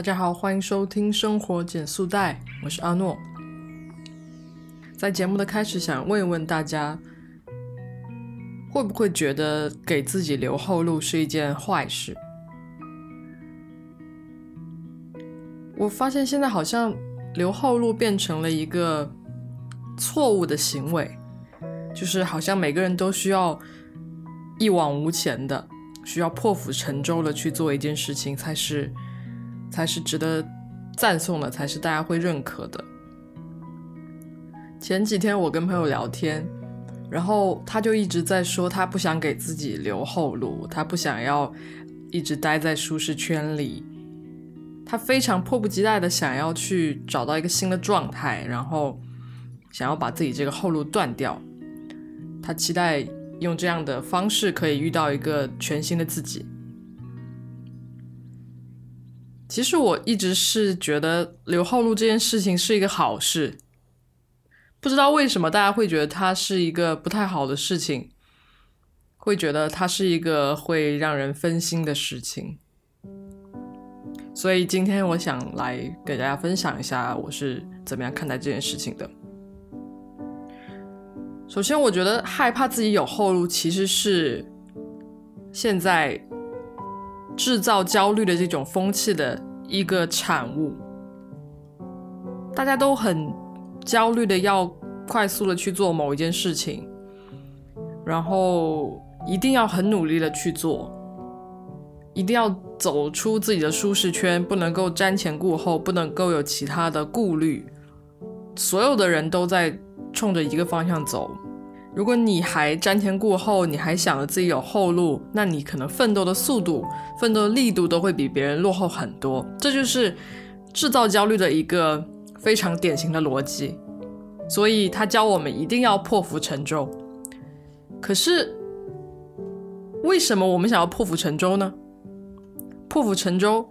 大家好，欢迎收听《生活减速带》，我是阿诺。在节目的开始，想问一问大家，会不会觉得给自己留后路是一件坏事？我发现现在好像留后路变成了一个错误的行为，就是好像每个人都需要一往无前的，需要破釜沉舟的去做一件事情才是。才是值得赞颂的，才是大家会认可的。前几天我跟朋友聊天，然后他就一直在说，他不想给自己留后路，他不想要一直待在舒适圈里，他非常迫不及待的想要去找到一个新的状态，然后想要把自己这个后路断掉。他期待用这样的方式可以遇到一个全新的自己。其实我一直是觉得留后路这件事情是一个好事，不知道为什么大家会觉得它是一个不太好的事情，会觉得它是一个会让人分心的事情。所以今天我想来给大家分享一下我是怎么样看待这件事情的。首先，我觉得害怕自己有后路，其实是现在。制造焦虑的这种风气的一个产物，大家都很焦虑的要快速的去做某一件事情，然后一定要很努力的去做，一定要走出自己的舒适圈，不能够瞻前顾后，不能够有其他的顾虑，所有的人都在冲着一个方向走。如果你还瞻前顾后，你还想着自己有后路，那你可能奋斗的速度、奋斗的力度都会比别人落后很多。这就是制造焦虑的一个非常典型的逻辑。所以他教我们一定要破釜沉舟。可是为什么我们想要破釜沉舟呢？破釜沉舟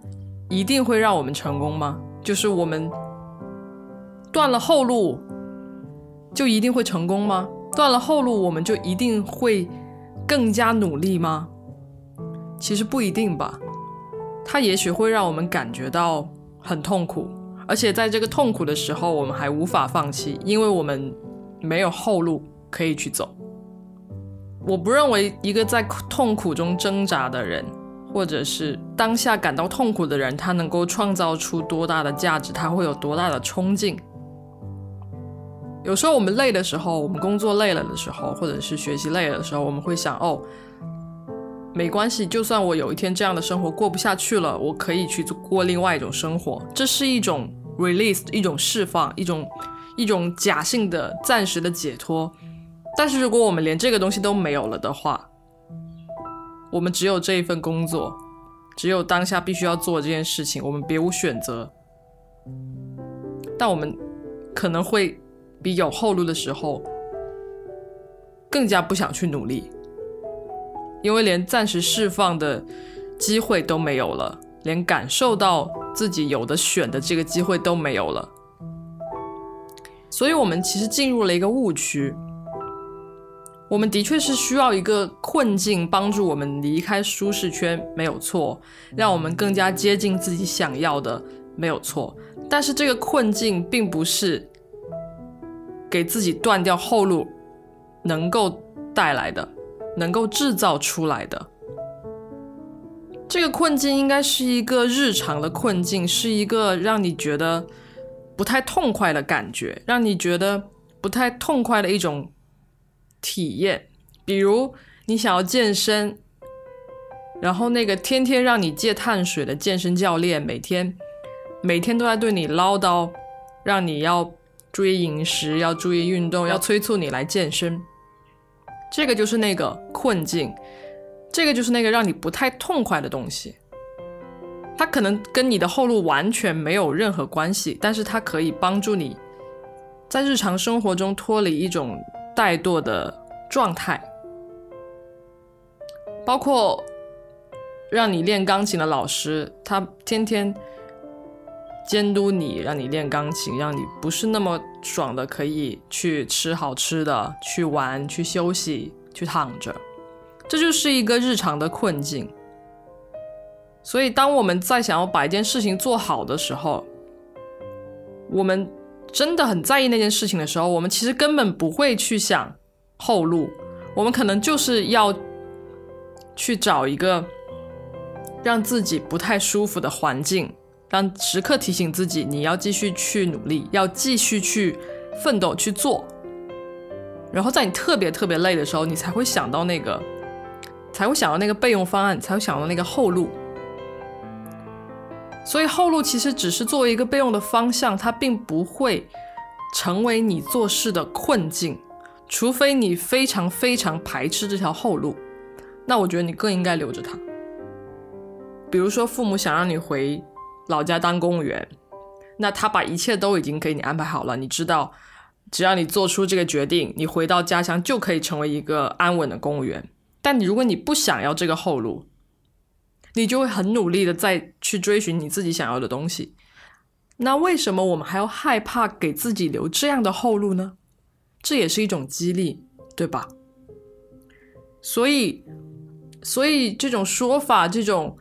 一定会让我们成功吗？就是我们断了后路，就一定会成功吗？断了后路，我们就一定会更加努力吗？其实不一定吧。它也许会让我们感觉到很痛苦，而且在这个痛苦的时候，我们还无法放弃，因为我们没有后路可以去走。我不认为一个在痛苦中挣扎的人，或者是当下感到痛苦的人，他能够创造出多大的价值，他会有多大的冲劲。有时候我们累的时候，我们工作累了的时候，或者是学习累了的时候，我们会想：哦，没关系，就算我有一天这样的生活过不下去了，我可以去过另外一种生活。这是一种 release，一种释放，一种一种假性的暂时的解脱。但是如果我们连这个东西都没有了的话，我们只有这一份工作，只有当下必须要做这件事情，我们别无选择。但我们可能会。比有后路的时候更加不想去努力，因为连暂时释放的机会都没有了，连感受到自己有的选的这个机会都没有了。所以，我们其实进入了一个误区。我们的确是需要一个困境帮助我们离开舒适圈，没有错，让我们更加接近自己想要的，没有错。但是，这个困境并不是。给自己断掉后路，能够带来的，能够制造出来的这个困境，应该是一个日常的困境，是一个让你觉得不太痛快的感觉，让你觉得不太痛快的一种体验。比如你想要健身，然后那个天天让你戒碳水的健身教练，每天每天都在对你唠叨，让你要。注意饮食，要注意运动，要催促你来健身。这个就是那个困境，这个就是那个让你不太痛快的东西。它可能跟你的后路完全没有任何关系，但是它可以帮助你在日常生活中脱离一种怠惰的状态。包括让你练钢琴的老师，他天天。监督你，让你练钢琴，让你不是那么爽的，可以去吃好吃的，去玩，去休息，去躺着，这就是一个日常的困境。所以，当我们在想要把一件事情做好的时候，我们真的很在意那件事情的时候，我们其实根本不会去想后路，我们可能就是要去找一个让自己不太舒服的环境，让时刻提醒自己你要继续去努力，要继续去奋斗去做。然后在你特别特别累的时候，你才会想到那个，才会想到那个备用方案，才会想到那个后路。所以后路其实只是作为一个备用的方向，它并不会成为你做事的困境，除非你非常非常排斥这条后路，那我觉得你更应该留着它。比如说父母想让你回老家当公务员，那他把一切都已经给你安排好了，你知道，只要你做出这个决定，你回到家乡就可以成为一个安稳的公务员。但你如果你不想要这个后路，你就会很努力的再去追寻你自己想要的东西。那为什么我们还要害怕给自己留这样的后路呢？这也是一种激励，对吧？所以，所以这种说法，这种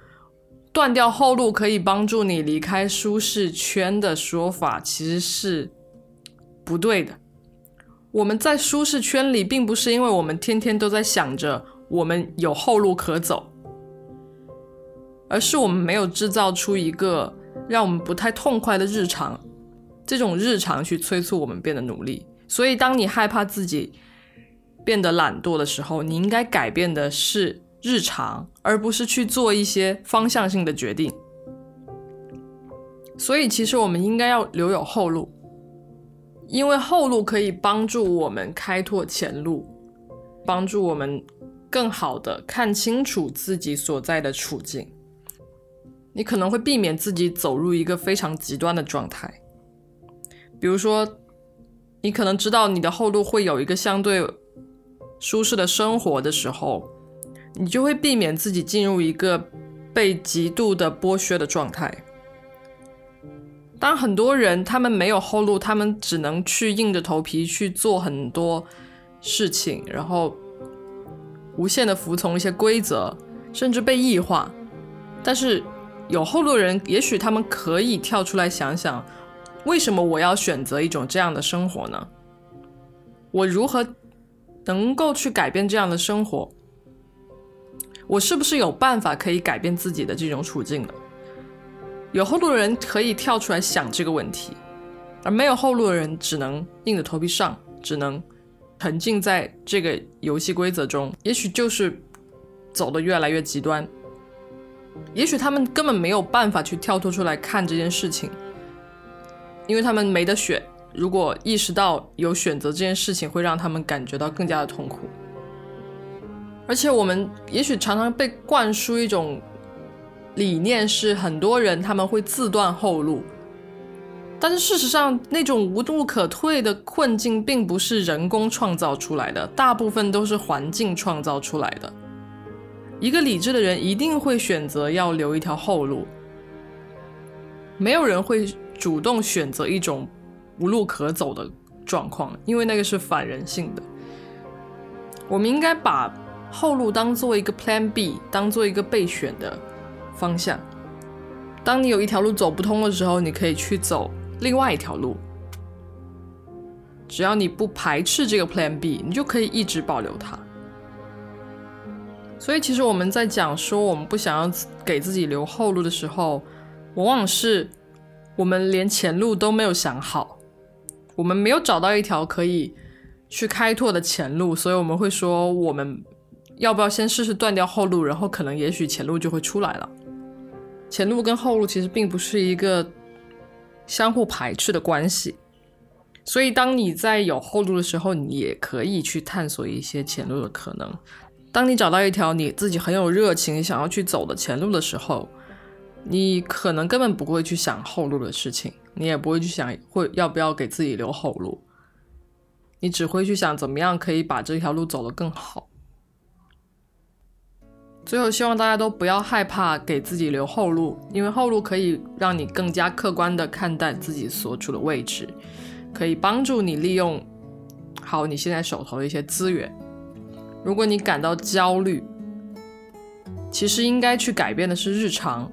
断掉后路可以帮助你离开舒适圈的说法，其实是不对的。我们在舒适圈里，并不是因为我们天天都在想着我们有后路可走。而是我们没有制造出一个让我们不太痛快的日常，这种日常去催促我们变得努力。所以，当你害怕自己变得懒惰的时候，你应该改变的是日常，而不是去做一些方向性的决定。所以，其实我们应该要留有后路，因为后路可以帮助我们开拓前路，帮助我们更好的看清楚自己所在的处境。你可能会避免自己走入一个非常极端的状态，比如说，你可能知道你的后路会有一个相对舒适的生活的时候，你就会避免自己进入一个被极度的剥削的状态。当很多人他们没有后路，他们只能去硬着头皮去做很多事情，然后无限的服从一些规则，甚至被异化，但是。有后路的人，也许他们可以跳出来想想，为什么我要选择一种这样的生活呢？我如何能够去改变这样的生活？我是不是有办法可以改变自己的这种处境的？有后路的人可以跳出来想这个问题，而没有后路的人只能硬着头皮上，只能沉浸在这个游戏规则中，也许就是走得越来越极端。也许他们根本没有办法去跳脱出来看这件事情，因为他们没得选。如果意识到有选择这件事情会让他们感觉到更加的痛苦，而且我们也许常常被灌输一种理念，是很多人他们会自断后路，但是事实上，那种无路可退的困境并不是人工创造出来的，大部分都是环境创造出来的。一个理智的人一定会选择要留一条后路，没有人会主动选择一种无路可走的状况，因为那个是反人性的。我们应该把后路当做一个 Plan B，当做一个备选的方向。当你有一条路走不通的时候，你可以去走另外一条路。只要你不排斥这个 Plan B，你就可以一直保留它。所以，其实我们在讲说我们不想要给自己留后路的时候，往往是我们连前路都没有想好，我们没有找到一条可以去开拓的前路，所以我们会说，我们要不要先试试断掉后路，然后可能也许前路就会出来了。前路跟后路其实并不是一个相互排斥的关系，所以当你在有后路的时候，你也可以去探索一些前路的可能。当你找到一条你自己很有热情想要去走的前路的时候，你可能根本不会去想后路的事情，你也不会去想会要不要给自己留后路，你只会去想怎么样可以把这条路走得更好。最后，希望大家都不要害怕给自己留后路，因为后路可以让你更加客观地看待自己所处的位置，可以帮助你利用好你现在手头的一些资源。如果你感到焦虑，其实应该去改变的是日常，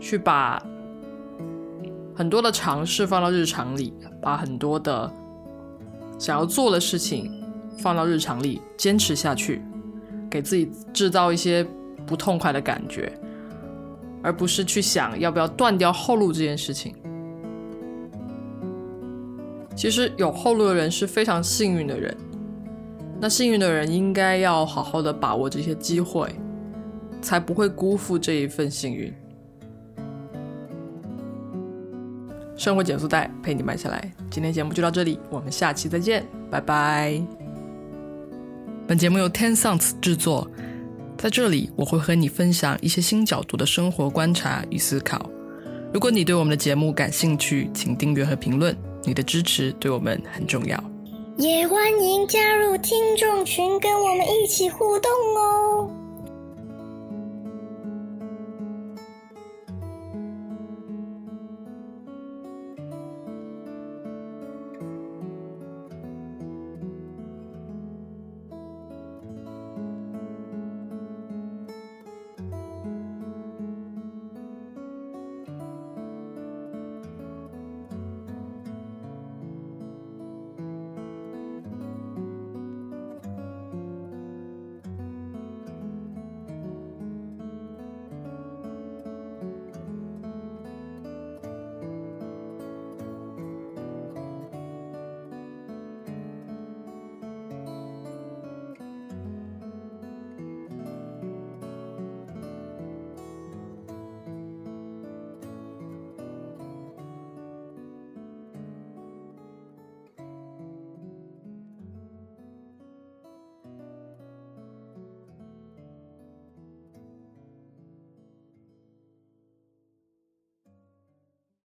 去把很多的尝试放到日常里，把很多的想要做的事情放到日常里，坚持下去，给自己制造一些不痛快的感觉，而不是去想要不要断掉后路这件事情。其实有后路的人是非常幸运的人，那幸运的人应该要好好的把握这些机会，才不会辜负这一份幸运。生活减速带陪你慢下来，今天节目就到这里，我们下期再见，拜拜。本节目由 Ten Sounds 制作，在这里我会和你分享一些新角度的生活观察与思考。如果你对我们的节目感兴趣，请订阅和评论。你的支持对我们很重要，也欢迎加入听众群，跟我们一起互动哦。